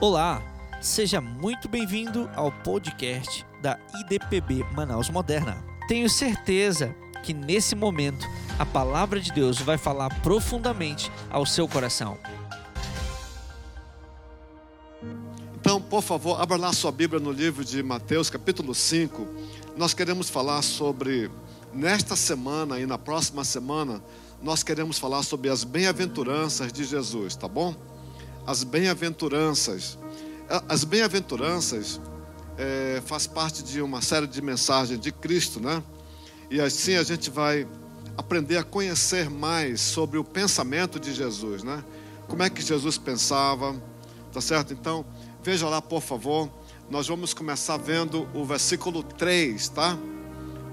Olá, seja muito bem-vindo ao podcast da IDPB Manaus Moderna. Tenho certeza que nesse momento a palavra de Deus vai falar profundamente ao seu coração. Então, por favor, abra lá sua Bíblia no livro de Mateus, capítulo 5. Nós queremos falar sobre, nesta semana e na próxima semana, nós queremos falar sobre as bem-aventuranças de Jesus, tá bom? As bem-aventuranças. As bem-aventuranças é, faz parte de uma série de mensagens de Cristo, né? E assim a gente vai aprender a conhecer mais sobre o pensamento de Jesus, né? Como é que Jesus pensava, tá certo? Então, veja lá, por favor. Nós vamos começar vendo o versículo 3, tá?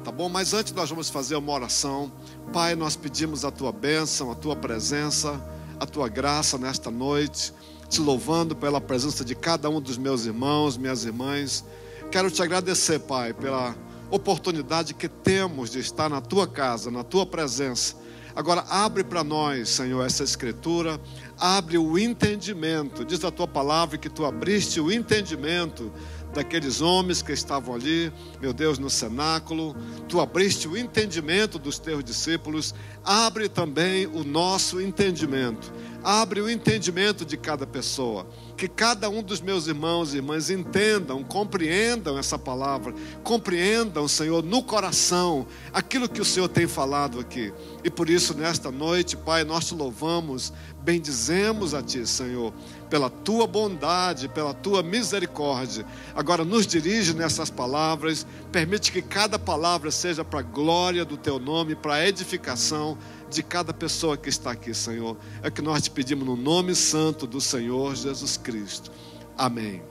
Tá bom? Mas antes nós vamos fazer uma oração. Pai, nós pedimos a tua bênção, a tua presença, a tua graça nesta noite, te louvando pela presença de cada um dos meus irmãos, minhas irmãs. Quero te agradecer, Pai, pela oportunidade que temos de estar na tua casa, na tua presença. Agora, abre para nós, Senhor, essa escritura, abre o entendimento. Diz a tua palavra que tu abriste o entendimento daqueles homens que estavam ali, meu Deus, no cenáculo. Tu abriste o entendimento dos teus discípulos, abre também o nosso entendimento. Abre o entendimento de cada pessoa. Que cada um dos meus irmãos e irmãs entendam, compreendam essa palavra, compreendam, Senhor, no coração aquilo que o Senhor tem falado aqui. E por isso, nesta noite, Pai, nós te louvamos, bendizemos a Ti, Senhor, pela Tua bondade, pela Tua misericórdia. Agora, nos dirige nessas palavras, permite que cada palavra seja para a glória do Teu nome, para a edificação de cada pessoa que está aqui, Senhor. É que nós te pedimos no nome santo do Senhor Jesus Cristo. Amém.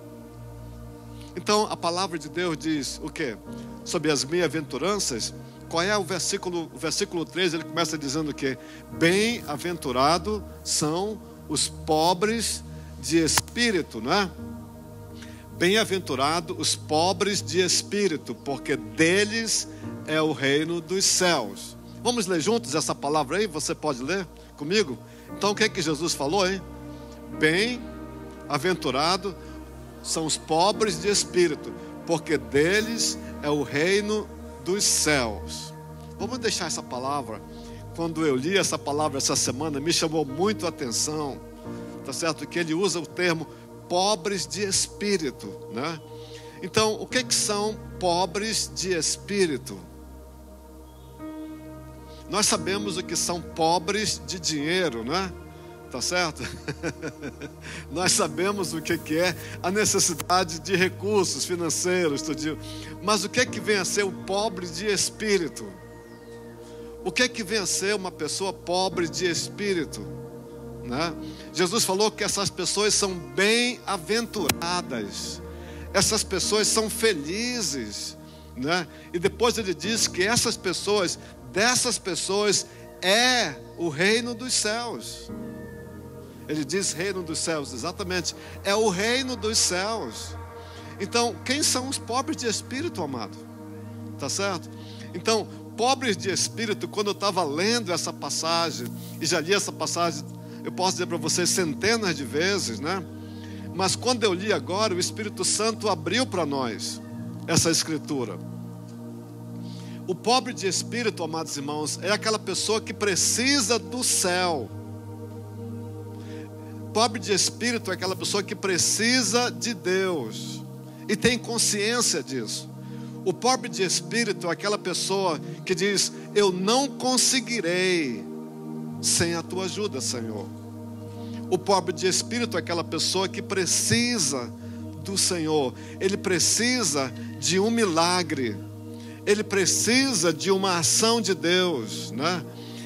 Então, a palavra de Deus diz o quê? Sobre as bem-aventuranças. Qual é o versículo? O versículo 3, ele começa dizendo que bem-aventurado são os pobres de espírito, não é? Bem-aventurado os pobres de espírito, porque deles é o reino dos céus. Vamos ler juntos essa palavra aí? Você pode ler comigo? Então o que é que Jesus falou, hein? Bem-aventurado são os pobres de espírito, porque deles é o reino dos céus. Vamos deixar essa palavra. Quando eu li essa palavra essa semana, me chamou muito a atenção, tá certo? Que ele usa o termo pobres de espírito, né? Então, o que, que são pobres de espírito? Nós sabemos o que são pobres de dinheiro, não é? Tá certo? Nós sabemos o que é a necessidade de recursos financeiros, tudinho. Mas o que é que vem a ser o pobre de espírito? O que é que vem a ser uma pessoa pobre de espírito? Né? Jesus falou que essas pessoas são bem-aventuradas, essas pessoas são felizes, né? E depois ele diz que essas pessoas dessas pessoas é o reino dos céus. Ele diz reino dos céus, exatamente. É o reino dos céus. Então, quem são os pobres de espírito, amado? Tá certo? Então, pobres de espírito, quando eu estava lendo essa passagem, e já li essa passagem, eu posso dizer para vocês centenas de vezes, né? Mas quando eu li agora, o Espírito Santo abriu para nós essa escritura. O pobre de espírito, amados irmãos, é aquela pessoa que precisa do céu. Pobre de espírito é aquela pessoa que precisa de Deus e tem consciência disso. O pobre de espírito é aquela pessoa que diz: Eu não conseguirei sem a tua ajuda, Senhor. O pobre de espírito é aquela pessoa que precisa do Senhor, ele precisa de um milagre ele precisa de uma ação de Deus, né?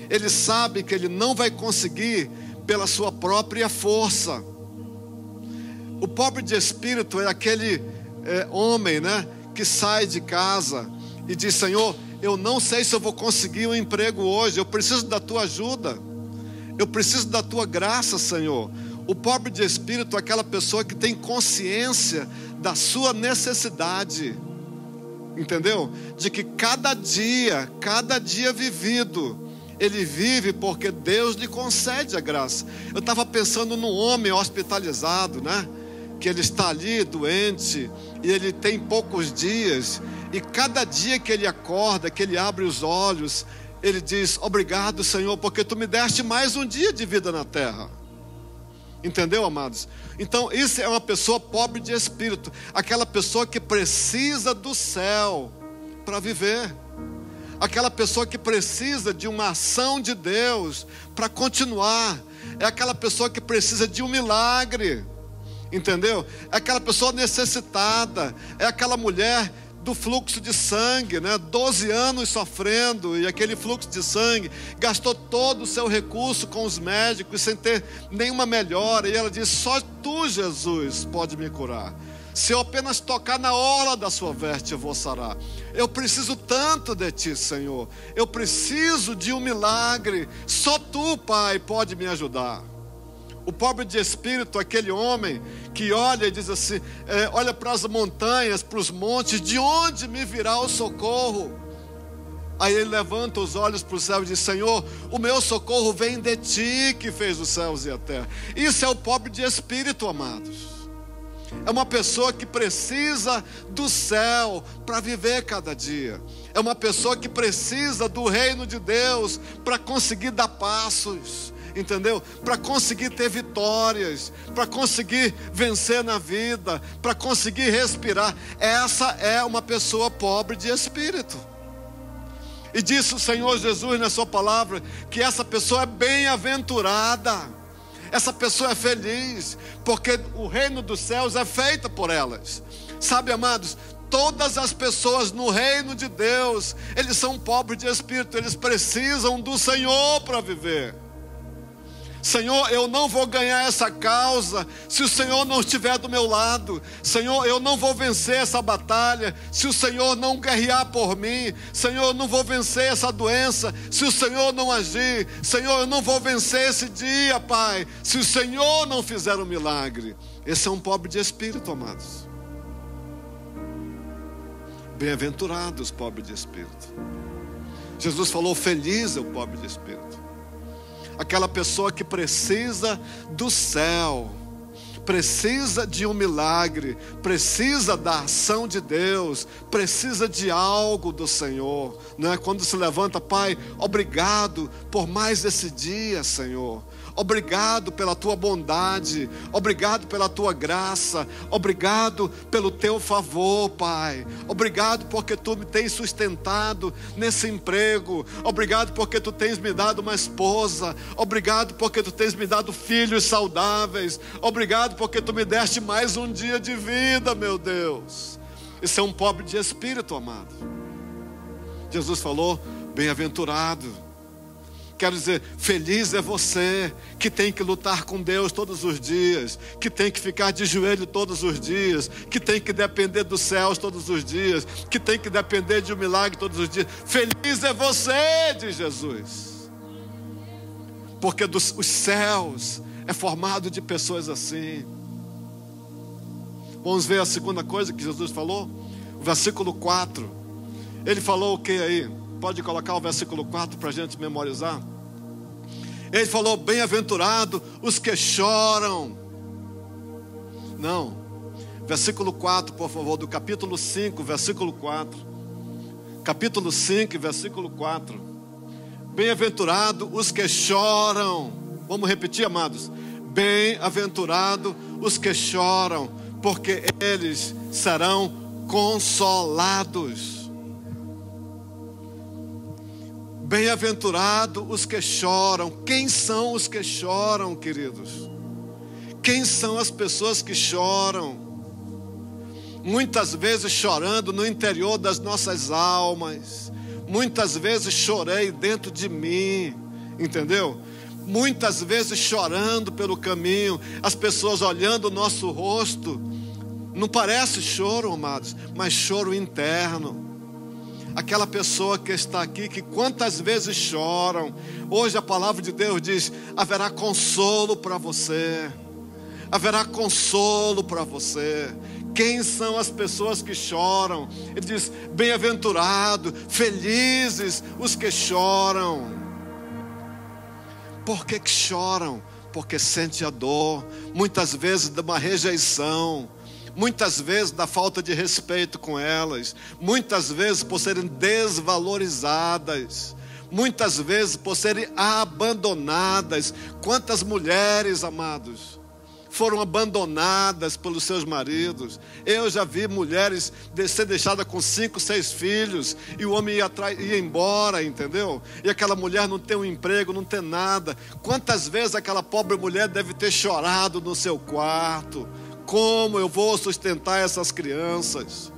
Ele sabe que ele não vai conseguir pela sua própria força. O pobre de espírito é aquele é, homem, né, que sai de casa e diz: Senhor, eu não sei se eu vou conseguir um emprego hoje, eu preciso da tua ajuda, eu preciso da tua graça, Senhor. O pobre de espírito é aquela pessoa que tem consciência da sua necessidade entendeu? De que cada dia, cada dia vivido, ele vive porque Deus lhe concede a graça. Eu estava pensando no homem hospitalizado, né? que ele está ali doente e ele tem poucos dias, e cada dia que ele acorda, que ele abre os olhos, ele diz: Obrigado, Senhor, porque tu me deste mais um dia de vida na terra. Entendeu, amados? Então, isso é uma pessoa pobre de espírito, aquela pessoa que precisa do céu para viver, aquela pessoa que precisa de uma ação de Deus para continuar, é aquela pessoa que precisa de um milagre, entendeu? É aquela pessoa necessitada, é aquela mulher do fluxo de sangue, né? 12 anos sofrendo e aquele fluxo de sangue, gastou todo o seu recurso com os médicos sem ter nenhuma melhora. E ela diz: Só tu, Jesus, pode me curar. Se eu apenas tocar na orla da sua veste, eu vou sarar. Eu preciso tanto de ti, Senhor. Eu preciso de um milagre. Só tu, Pai, pode me ajudar. O pobre de espírito, aquele homem que olha e diz assim: é, olha para as montanhas, para os montes, de onde me virá o socorro? Aí ele levanta os olhos para o céu e diz: Senhor, o meu socorro vem de ti que fez os céus e a terra. Isso é o pobre de espírito, amados. É uma pessoa que precisa do céu para viver cada dia. É uma pessoa que precisa do reino de Deus para conseguir dar passos entendeu? Para conseguir ter vitórias, para conseguir vencer na vida, para conseguir respirar. Essa é uma pessoa pobre de espírito. E disse o Senhor Jesus na Sua palavra que essa pessoa é bem-aventurada, essa pessoa é feliz, porque o reino dos céus é feito por elas. Sabe, amados, todas as pessoas no reino de Deus, eles são pobres de espírito, eles precisam do Senhor para viver. Senhor, eu não vou ganhar essa causa se o Senhor não estiver do meu lado. Senhor, eu não vou vencer essa batalha se o Senhor não guerrear por mim. Senhor, eu não vou vencer essa doença se o Senhor não agir. Senhor, eu não vou vencer esse dia, Pai, se o Senhor não fizer um milagre. Esse é um pobre de espírito, amados. Bem-aventurados os pobres de espírito. Jesus falou: Feliz é o pobre de espírito aquela pessoa que precisa do céu, precisa de um milagre, precisa da ação de Deus, precisa de algo do Senhor, não é? Quando se levanta, Pai, obrigado por mais esse dia, Senhor. Obrigado pela tua bondade, obrigado pela tua graça, obrigado pelo teu favor, Pai. Obrigado porque tu me tens sustentado nesse emprego. Obrigado porque tu tens me dado uma esposa. Obrigado porque tu tens me dado filhos saudáveis. Obrigado porque tu me deste mais um dia de vida, meu Deus. Isso é um pobre de espírito, amado. Jesus falou: bem-aventurado Quero dizer, feliz é você que tem que lutar com Deus todos os dias, que tem que ficar de joelho todos os dias, que tem que depender dos céus todos os dias, que tem que depender de um milagre todos os dias. Feliz é você, diz Jesus. Porque dos os céus é formado de pessoas assim. Vamos ver a segunda coisa que Jesus falou? O versículo 4. Ele falou o que aí? Pode colocar o versículo 4 para a gente memorizar. Ele falou: Bem-aventurado os que choram. Não. Versículo 4, por favor, do capítulo 5, versículo 4. Capítulo 5, versículo 4. Bem-aventurado os que choram. Vamos repetir, amados. Bem-aventurado os que choram, porque eles serão consolados. Bem-aventurado os que choram. Quem são os que choram, queridos? Quem são as pessoas que choram? Muitas vezes chorando no interior das nossas almas. Muitas vezes chorei dentro de mim, entendeu? Muitas vezes chorando pelo caminho, as pessoas olhando o nosso rosto. Não parece choro, amados, mas choro interno aquela pessoa que está aqui, que quantas vezes choram, hoje a palavra de Deus diz: haverá consolo para você, haverá consolo para você. Quem são as pessoas que choram? Ele diz: bem-aventurado, felizes os que choram. Por que, que choram? porque sente a dor, muitas vezes de uma rejeição, muitas vezes da falta de respeito com elas, muitas vezes por serem desvalorizadas, muitas vezes por serem abandonadas. Quantas mulheres, amados, foram abandonadas pelos seus maridos. Eu já vi mulheres ser deixadas com cinco, seis filhos e o homem ia, ia embora, entendeu? E aquela mulher não tem um emprego, não tem nada. Quantas vezes aquela pobre mulher deve ter chorado no seu quarto? Como eu vou sustentar essas crianças?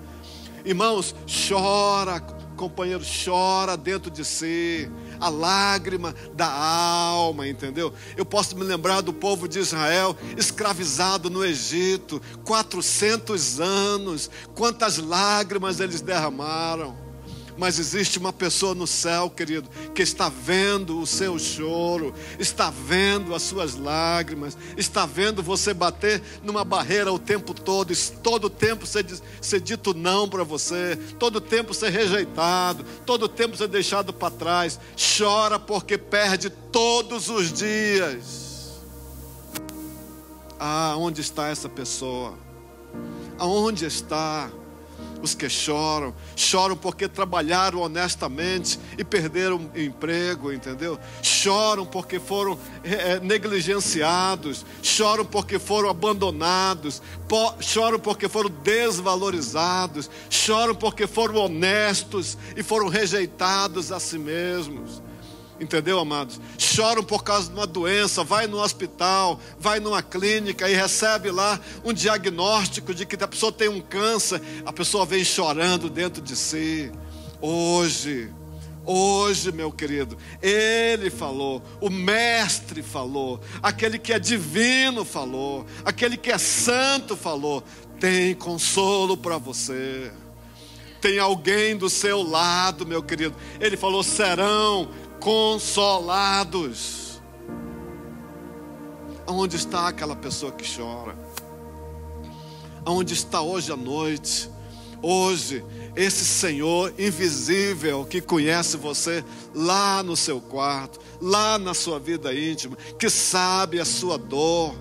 Irmãos, chora, companheiro, chora dentro de si a lágrima da alma, entendeu? Eu posso me lembrar do povo de Israel escravizado no Egito, 400 anos, quantas lágrimas eles derramaram mas existe uma pessoa no céu, querido, que está vendo o seu choro, está vendo as suas lágrimas, está vendo você bater numa barreira o tempo todo, todo tempo ser, ser dito não para você, todo tempo ser rejeitado, todo tempo ser deixado para trás. Chora porque perde todos os dias. Ah, onde está essa pessoa? Aonde está? Os que choram, choram porque trabalharam honestamente e perderam emprego, entendeu? Choram porque foram é, negligenciados, choram porque foram abandonados, choram porque foram desvalorizados, choram porque foram honestos e foram rejeitados a si mesmos. Entendeu, amados? Choram por causa de uma doença, vai no hospital, vai numa clínica e recebe lá um diagnóstico de que a pessoa tem um câncer, a pessoa vem chorando dentro de si. Hoje, hoje, meu querido, ele falou, o mestre falou, aquele que é divino falou, aquele que é santo falou, tem consolo para você. Tem alguém do seu lado, meu querido. Ele falou: serão consolados. Aonde está aquela pessoa que chora? Aonde está hoje à noite? Hoje, esse Senhor invisível que conhece você lá no seu quarto, lá na sua vida íntima, que sabe a sua dor.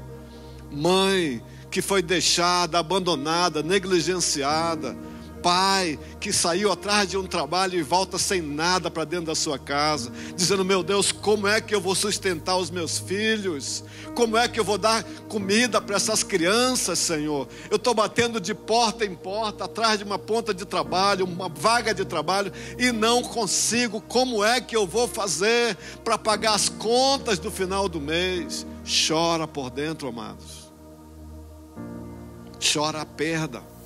Mãe que foi deixada, abandonada, negligenciada pai que saiu atrás de um trabalho e volta sem nada para dentro da sua casa, dizendo: Meu Deus, como é que eu vou sustentar os meus filhos? Como é que eu vou dar comida para essas crianças, Senhor? Eu estou batendo de porta em porta, atrás de uma ponta de trabalho, uma vaga de trabalho, e não consigo. Como é que eu vou fazer para pagar as contas do final do mês? Chora por dentro, amados. Chora a perda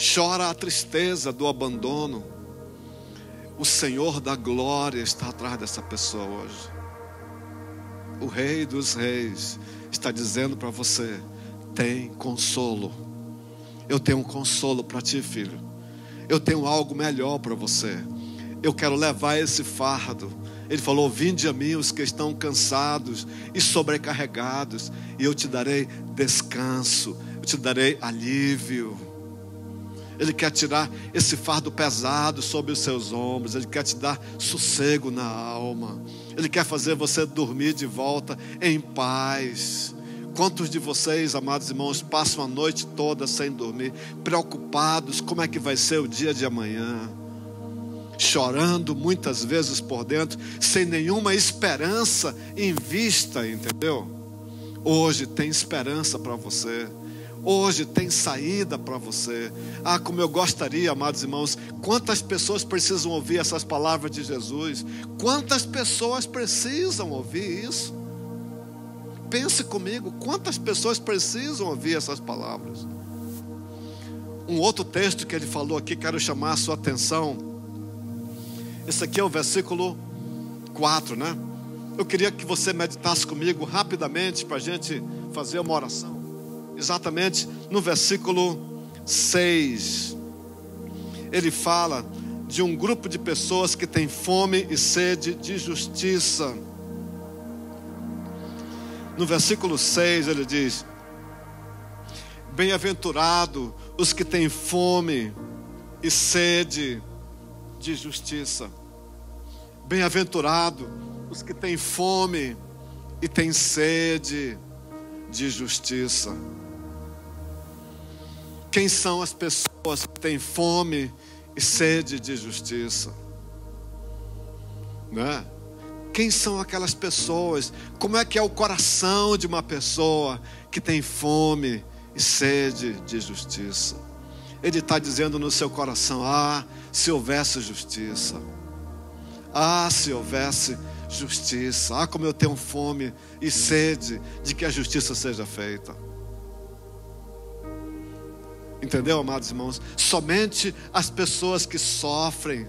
chora a tristeza do abandono. O Senhor da glória está atrás dessa pessoa hoje. O Rei dos Reis está dizendo para você: tem consolo. Eu tenho um consolo para ti, filho. Eu tenho algo melhor para você. Eu quero levar esse fardo. Ele falou: Vinde a mim os que estão cansados e sobrecarregados, e eu te darei descanso, eu te darei alívio. Ele quer tirar esse fardo pesado sobre os seus ombros, Ele quer te dar sossego na alma, Ele quer fazer você dormir de volta em paz. Quantos de vocês, amados irmãos, passam a noite toda sem dormir, preocupados como é que vai ser o dia de amanhã? Chorando muitas vezes por dentro, sem nenhuma esperança em vista, entendeu? Hoje tem esperança para você. Hoje tem saída para você. Ah, como eu gostaria, amados irmãos, quantas pessoas precisam ouvir essas palavras de Jesus? Quantas pessoas precisam ouvir isso? Pense comigo, quantas pessoas precisam ouvir essas palavras? Um outro texto que ele falou aqui, quero chamar a sua atenção. Esse aqui é o versículo 4, né? Eu queria que você meditasse comigo rapidamente para a gente fazer uma oração exatamente no versículo 6. Ele fala de um grupo de pessoas que tem fome e sede de justiça. No versículo 6 ele diz: Bem-aventurado os que têm fome e sede de justiça. Bem-aventurado os que têm fome e tem sede de justiça. Quem são as pessoas que têm fome e sede de justiça? Né? Quem são aquelas pessoas? Como é que é o coração de uma pessoa que tem fome e sede de justiça? Ele está dizendo no seu coração: Ah, se houvesse justiça. Ah, se houvesse justiça. Ah, como eu tenho fome e sede de que a justiça seja feita. Entendeu, amados irmãos? Somente as pessoas que sofrem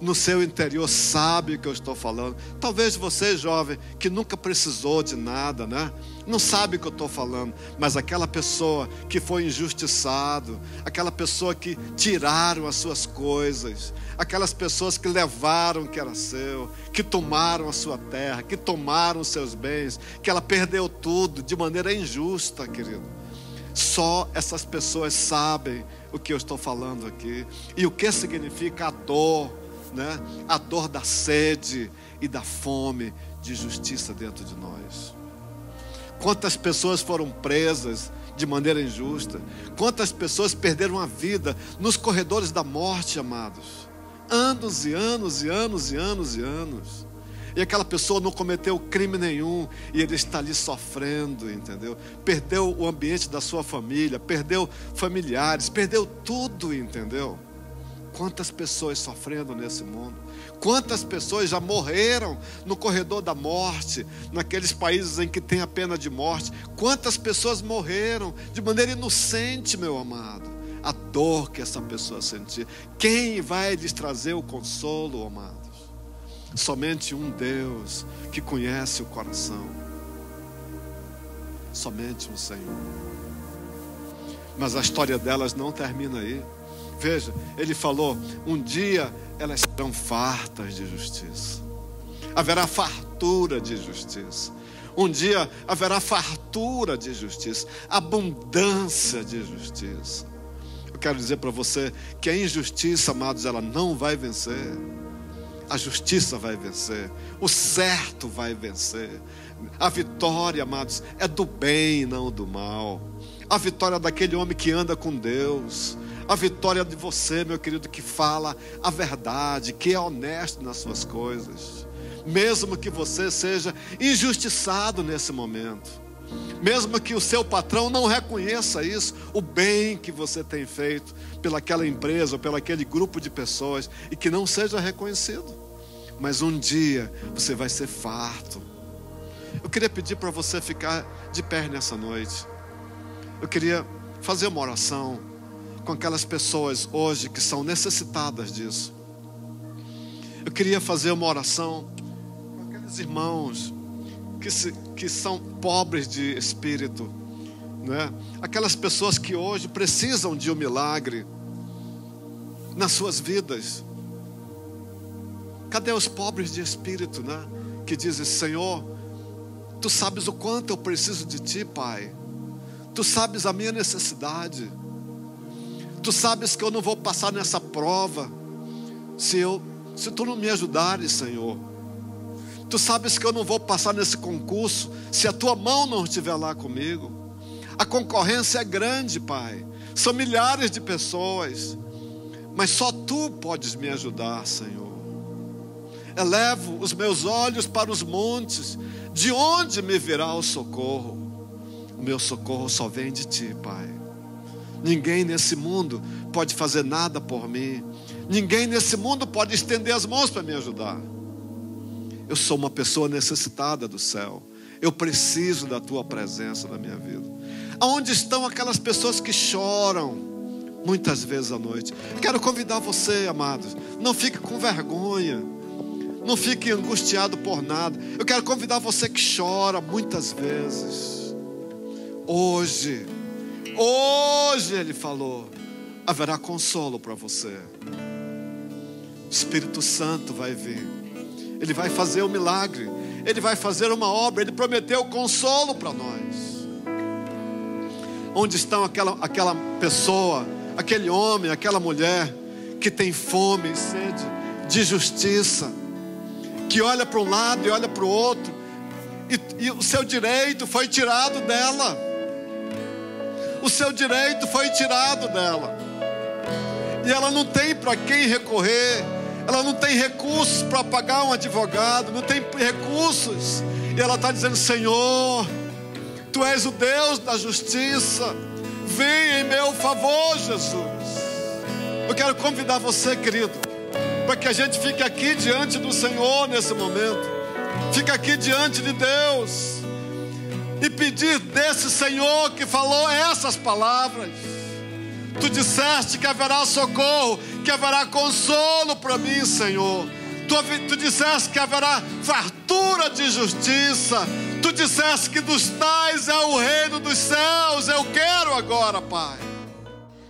no seu interior sabe o que eu estou falando. Talvez você, jovem, que nunca precisou de nada, né? Não sabe o que eu estou falando, mas aquela pessoa que foi injustiçado, aquela pessoa que tiraram as suas coisas, aquelas pessoas que levaram o que era seu, que tomaram a sua terra, que tomaram os seus bens, que ela perdeu tudo de maneira injusta, querido. Só essas pessoas sabem o que eu estou falando aqui e o que significa a dor né, a dor da sede e da fome de justiça dentro de nós. Quantas pessoas foram presas de maneira injusta? Quantas pessoas perderam a vida nos corredores da morte, amados? Anos e anos e anos e anos e anos. E aquela pessoa não cometeu crime nenhum e ele está ali sofrendo, entendeu? Perdeu o ambiente da sua família, perdeu familiares, perdeu tudo, entendeu? Quantas pessoas sofrendo nesse mundo? Quantas pessoas já morreram no corredor da morte, naqueles países em que tem a pena de morte? Quantas pessoas morreram de maneira inocente, meu amado? A dor que essa pessoa sentia. Quem vai lhes trazer o consolo, amados? Somente um Deus que conhece o coração. Somente um Senhor. Mas a história delas não termina aí. Veja, ele falou: um dia elas serão fartas de justiça, haverá fartura de justiça. Um dia haverá fartura de justiça, abundância de justiça. Eu quero dizer para você que a injustiça, amados, ela não vai vencer. A justiça vai vencer, o certo vai vencer. A vitória, amados, é do bem, não do mal. A vitória daquele homem que anda com Deus, a vitória de você, meu querido, que fala a verdade, que é honesto nas suas coisas. Mesmo que você seja injustiçado nesse momento. Mesmo que o seu patrão não reconheça isso, o bem que você tem feito pelaquela empresa ou pelaquele grupo de pessoas e que não seja reconhecido. Mas um dia você vai ser farto. Eu queria pedir para você ficar de pé nessa noite. Eu queria fazer uma oração com aquelas pessoas hoje que são necessitadas disso. Eu queria fazer uma oração com aqueles irmãos que, se, que são pobres de espírito, né? aquelas pessoas que hoje precisam de um milagre nas suas vidas. Cadê os pobres de espírito, né? Que dizem: Senhor, tu sabes o quanto eu preciso de ti, Pai. Tu sabes a minha necessidade. Tu sabes que eu não vou passar nessa prova se eu se tu não me ajudares, Senhor. Tu sabes que eu não vou passar nesse concurso se a tua mão não estiver lá comigo. A concorrência é grande, Pai. São milhares de pessoas. Mas só tu podes me ajudar, Senhor. Elevo os meus olhos para os montes, de onde me virá o socorro? O meu socorro só vem de ti, Pai. Ninguém nesse mundo pode fazer nada por mim. Ninguém nesse mundo pode estender as mãos para me ajudar. Eu sou uma pessoa necessitada do céu. Eu preciso da tua presença na minha vida. Aonde estão aquelas pessoas que choram muitas vezes à noite? Quero convidar você, amados, não fique com vergonha. Não fique angustiado por nada. Eu quero convidar você que chora muitas vezes. Hoje, Hoje ele falou: haverá consolo para você. O Espírito Santo vai vir. Ele vai fazer um milagre. Ele vai fazer uma obra. Ele prometeu consolo para nós. Onde estão aquela, aquela pessoa, aquele homem, aquela mulher que tem fome e sede de justiça, que olha para um lado e olha para o outro e, e o seu direito foi tirado dela. O seu direito foi tirado dela. E ela não tem para quem recorrer, ela não tem recursos para pagar um advogado, não tem recursos. E ela está dizendo: Senhor, Tu és o Deus da justiça, vem em meu favor, Jesus. Eu quero convidar você, querido, para que a gente fique aqui diante do Senhor nesse momento, fique aqui diante de Deus e pedir desse Senhor que falou essas palavras. Tu disseste que haverá socorro, que haverá consolo para mim, Senhor. Tu, tu disseste que haverá fartura de justiça. Tu disseste que dos tais é o reino dos céus. Eu quero agora, Pai.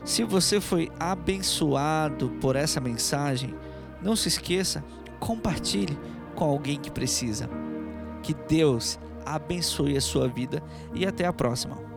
Se você foi abençoado por essa mensagem, não se esqueça, compartilhe com alguém que precisa. Que Deus abençoe a sua vida e até a próxima.